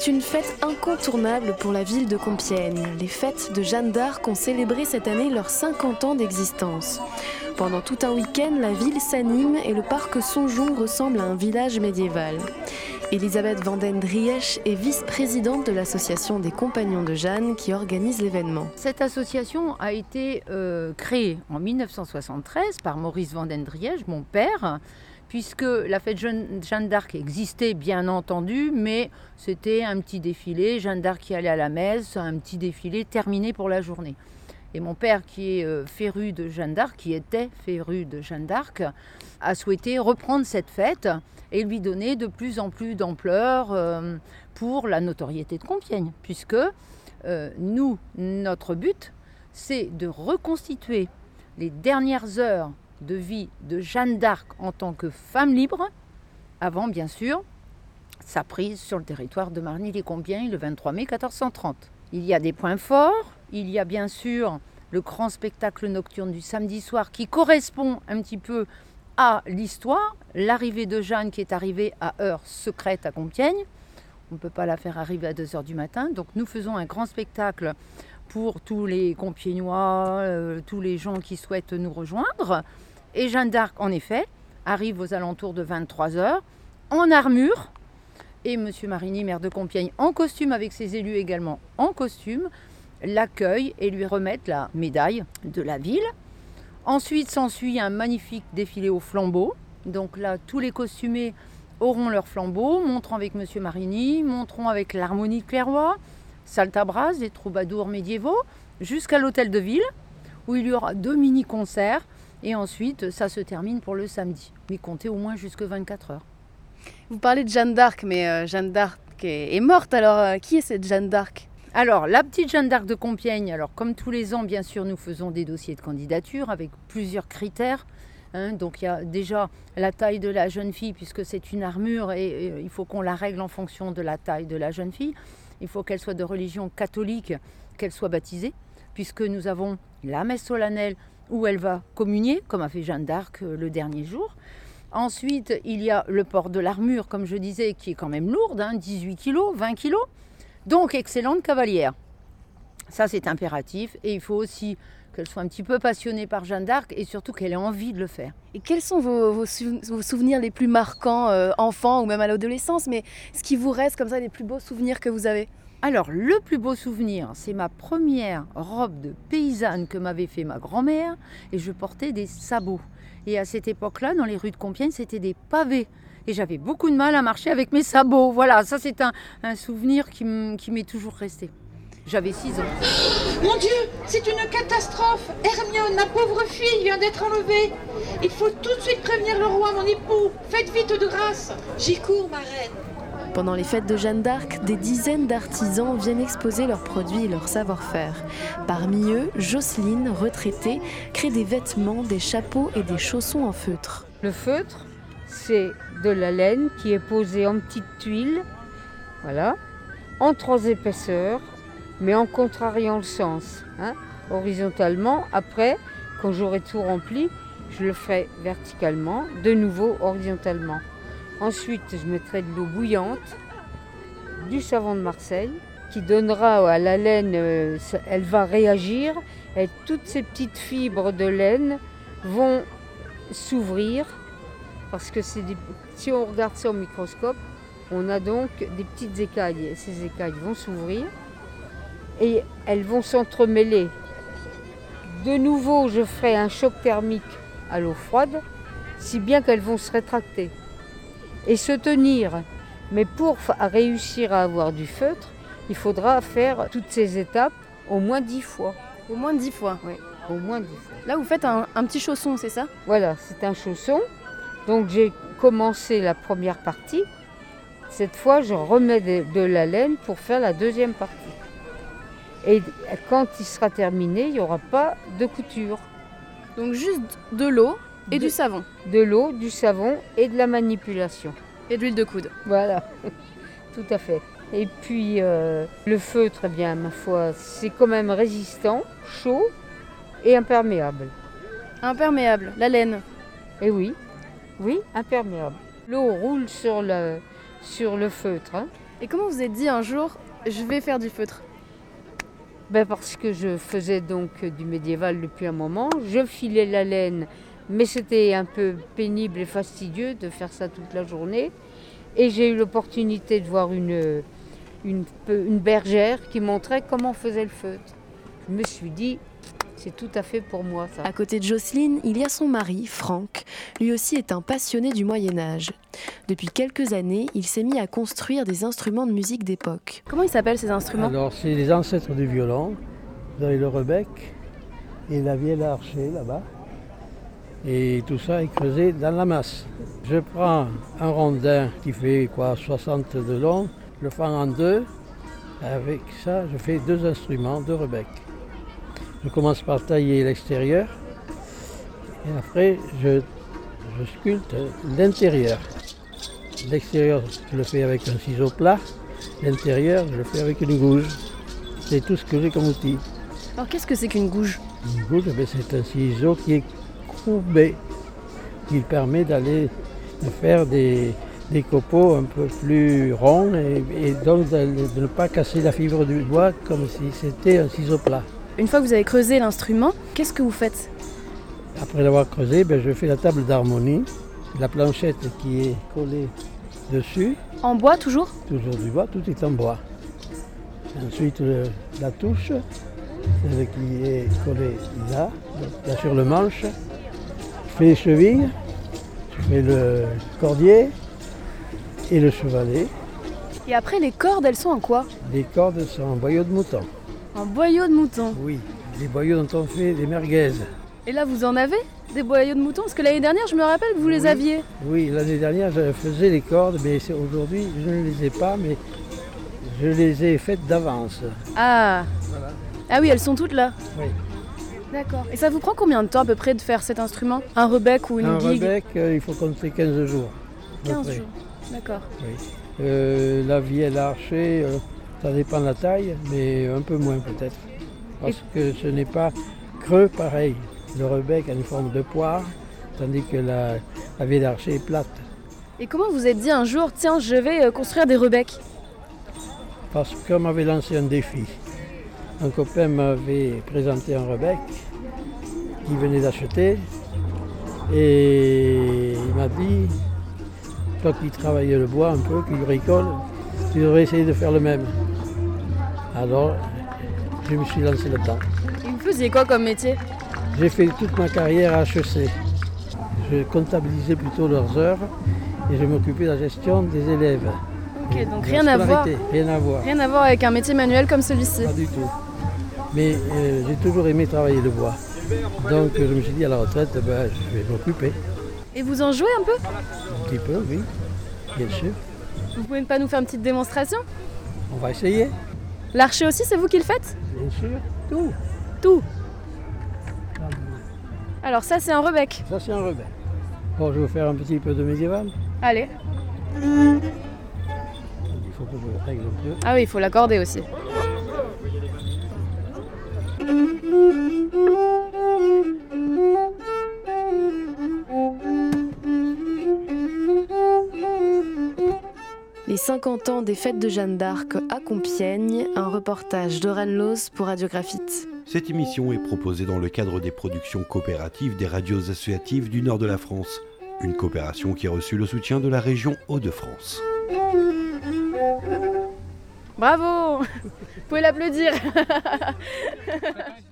C'est une fête incontournable pour la ville de Compiègne. Les fêtes de Jeanne d'Arc ont célébré cette année leurs 50 ans d'existence. Pendant tout un week-end, la ville s'anime et le parc Sonjon ressemble à un village médiéval. Elisabeth Vanden Driesch est vice-présidente de l'association des Compagnons de Jeanne qui organise l'événement. Cette association a été euh, créée en 1973 par Maurice Vanden Driesch, mon père, puisque la fête Jeanne d'Arc existait bien entendu, mais c'était un petit défilé, Jeanne d'Arc qui allait à la messe, un petit défilé terminé pour la journée. Et mon père, qui est euh, féru de Jeanne d'Arc, qui était féru de Jeanne d'Arc, a souhaité reprendre cette fête et lui donner de plus en plus d'ampleur euh, pour la notoriété de Compiègne, puisque euh, nous, notre but, c'est de reconstituer les dernières heures de vie de Jeanne d'Arc en tant que femme libre, avant bien sûr sa prise sur le territoire de Marny-les-Compiègnes le 23 mai 1430. Il y a des points forts, il y a bien sûr le grand spectacle nocturne du samedi soir qui correspond un petit peu à l'histoire, l'arrivée de Jeanne qui est arrivée à heure secrète à Compiègne. On ne peut pas la faire arriver à 2h du matin, donc nous faisons un grand spectacle pour tous les Compiègnois, euh, tous les gens qui souhaitent nous rejoindre. Et Jeanne d'Arc, en effet, arrive aux alentours de 23 heures, en armure. Et M. Marigny, maire de Compiègne, en costume, avec ses élus également en costume, l'accueille et lui remettent la médaille de la ville. Ensuite s'ensuit un magnifique défilé au flambeau. Donc là, tous les costumés auront leur flambeau, montrant avec M. Marigny, montrant avec l'harmonie de Clairoy, Saltabras, des troubadours médiévaux, jusqu'à l'hôtel de ville, où il y aura deux mini-concerts et ensuite, ça se termine pour le samedi. Mais comptez au moins jusque 24 heures. Vous parlez de Jeanne d'Arc, mais euh, Jeanne d'Arc est, morte. Alors, euh, qui est cette Jeanne d'Arc? Alors, la petite Jeanne d'Arc de Compiègne, alors comme tous les ans, bien sûr, nous faisons des dossiers de candidature avec plusieurs critères. Hein. donc il y a déjà la taille de la jeune fille, puisque c'est une armure et, il faut qu'on la règle en fonction de la taille de la jeune fille. Il faut qu'elle soit de religion catholique, qu'elle soit baptisée, puisque nous avons la messe solennelle où elle va communier, comme a fait Jeanne d'Arc euh, le dernier jour. Ensuite, il y a le port de l'armure, comme je disais, qui est quand même lourde, 18 kg, 20 kg. Donc, excellente cavalière. Ça, c'est impératif. Et il faut aussi qu'elle soit un petit peu passionnée par Jeanne d'Arc et surtout qu'elle ait envie de le faire. Et quels sont vos, souvenirs les plus marquants, euh, enfants ou même à l'adolescence, mais ce qui vous reste comme ça, les plus beaux souvenirs que vous avez? Alors, le plus beau souvenir, c'est ma première robe de paysanne que m'avait fait ma grand-mère et je portais des sabots. Et à cette époque-là, dans les rues de Compiègne, c'était des pavés. Et j'avais beaucoup de mal à marcher avec mes sabots. Voilà, ça c'est un, souvenir qui m'est toujours resté. J'avais 6 ans. Mon Dieu, c'est une catastrophe. Hermione, ma pauvre fille, vient d'être enlevée. Il faut tout de suite prévenir le roi, mon époux. Faites vite de grâce. J'y cours, ma reine. Pendant les fêtes de Jeanne d'Arc, des dizaines d'artisans viennent exposer leurs produits et leur savoir-faire. Parmi eux, Jocelyne, retraitée, crée des vêtements, des chapeaux et des chaussons en feutre. Le feutre, c'est de la laine qui est posée en petites tuiles, voilà, en trois épaisseurs, mais en contrariant le sens, hein, horizontalement. Après, quand j'aurai tout rempli, je le ferai verticalement, de nouveau horizontalement. Ensuite, je mettrai de l'eau bouillante, du savon de Marseille, qui donnera à la laine, euh, elle va réagir, et toutes ces petites fibres de laine vont s'ouvrir, parce que si on regarde ça au microscope, on a donc des petites écailles. Ces écailles vont s'ouvrir et elles vont s'entremêler. De nouveau, je ferai un choc thermique à l'eau froide, si bien qu'elles vont se rétracter et se tenir. Mais pour réussir à avoir du feutre, il faudra faire toutes ces étapes au moins dix fois. Au moins dix fois Oui, au moins dix fois. Là, vous faites un, petit chausson, c'est ça? Voilà, c'est un chausson. Donc j'ai commencé la première partie. Cette fois, je remets de, la laine pour faire la deuxième partie. Et quand il sera terminé, il n'y aura pas de couture. Donc juste de l'eau et du savon. De l'eau, du savon et de la manipulation. Et de l'huile de coude. Voilà, tout à fait. Et puis euh, le feutre, eh bien, ma foi, c'est quand même résistant, chaud et imperméable. Imperméable, la laine. Eh oui, oui, imperméable. L'eau roule sur le, sur le feutre. Hein. Et comment vous êtes dit un jour, je vais faire du feutre? Ben Parce que je faisais donc du médiéval depuis un moment. Je filais la laine, mais c'était un peu pénible et fastidieux de faire ça toute la journée. Et j'ai eu l'opportunité de voir une, bergère qui montrait comment on faisait le feutre. Je me suis dit, c'est tout à fait pour moi ça. À côté de Jocelyne, il y a son mari, Franck. Lui aussi est un passionné du Moyen Âge. Depuis quelques années, il s'est mis à construire des instruments de musique d'époque. Comment ils s'appellent ces instruments Alors c'est les ancêtres du violon. Vous avez le rebec et la vielle archer là-bas. Et tout ça est creusé dans la masse. Je prends un rondin qui fait quoi 60 de long, je le fends en deux. Avec ça, je fais deux instruments, deux rebec. Je commence par tailler l'extérieur et après je, sculpte l'intérieur. L'extérieur, je le fais avec un ciseau plat. L'intérieur, je le fais avec une gouge. C'est tout ce que j'ai comme outil. Alors qu'est-ce que c'est qu'une gouge? Une gouge, eh c'est un ciseau qui est courbé, qui permet d'aller faire des, copeaux un peu plus ronds et, et donc de, de, ne pas casser la fibre du bois comme si c'était un ciseau plat. Une fois que vous avez creusé l'instrument, qu'est-ce que vous faites Après l'avoir creusé, ben, je fais la table d'harmonie, la planchette qui est collée dessus. En bois toujours Toujours du bois, tout est en bois. Ensuite, la touche qui est collée là, là sur le manche. Je fais les chevilles, je fais le cordier et le chevalet. Et après, les cordes, elles sont en quoi Les cordes sont en boyau de mouton. En boyau de mouton Oui, les boyaux dont on fait des merguez. Et là, vous en avez des boyaux de mouton? Parce que l'année dernière, je me rappelle que vous les aviez. Oui, l'année dernière, je faisais les cordes, mais aujourd'hui, je ne les ai pas, mais je les ai faites d'avance. Ah Ah oui, elles sont toutes là Oui. D'accord. Et ça vous prend combien de temps à peu près de faire cet instrument? Un rebec ou une Un guigue rebec, euh, il faut compter 15 jours. 15 jours, d'accord. Oui. Euh, la vielle archer, euh, ça dépend de la taille, mais un peu moins peut-être. Parce que ce n'est pas creux pareil. Le rebec a une forme de poire, tandis que la, la vieille d'archer est plate. Et comment vous êtes dit un jour, tiens, je vais euh, construire des rebecs? Parce qu'on m'avait lancé un défi. Un copain m'avait présenté un rebec qu'il venait d'acheter et il m'a dit, toi qui travailles le bois un peu, qui bricole, tu devrais essayer de faire le même. Alors, je me suis lancé là-dedans. Et vous faisiez quoi comme métier? J'ai fait toute ma carrière à HEC. Je comptabilisais plutôt leurs heures et je m'occupais de la gestion des élèves. Ok, donc rien à voir. Rien à voir. Rien à voir avec un métier manuel comme celui-ci. Pas du tout. Mais euh, j'ai toujours aimé travailler le bois. Donc je me suis dit à la retraite, ben, je vais m'occuper. Et vous en jouez un peu? Un petit peu, oui, bien sûr. Vous pouvez pas nous faire une petite démonstration? On va essayer. L'archer aussi, c'est vous qui le faites Bien sûr, tout. Tout Alors ça, c'est un rebec. Ça, c'est un rebec. Bon, je vais vous faire un petit peu de médiéval. Allez. Il faut que je règle un peu. Ah oui, il faut l'accorder aussi. 50 ans des fêtes de Jeanne d'Arc à Compiègne, un reportage d'Oran Loz pour Radiographite. Cette émission est proposée dans le cadre des productions coopératives des radios associatives du nord de la France, une coopération qui a reçu le soutien de la région Hauts-de-France. Bravo Vous pouvez l'applaudir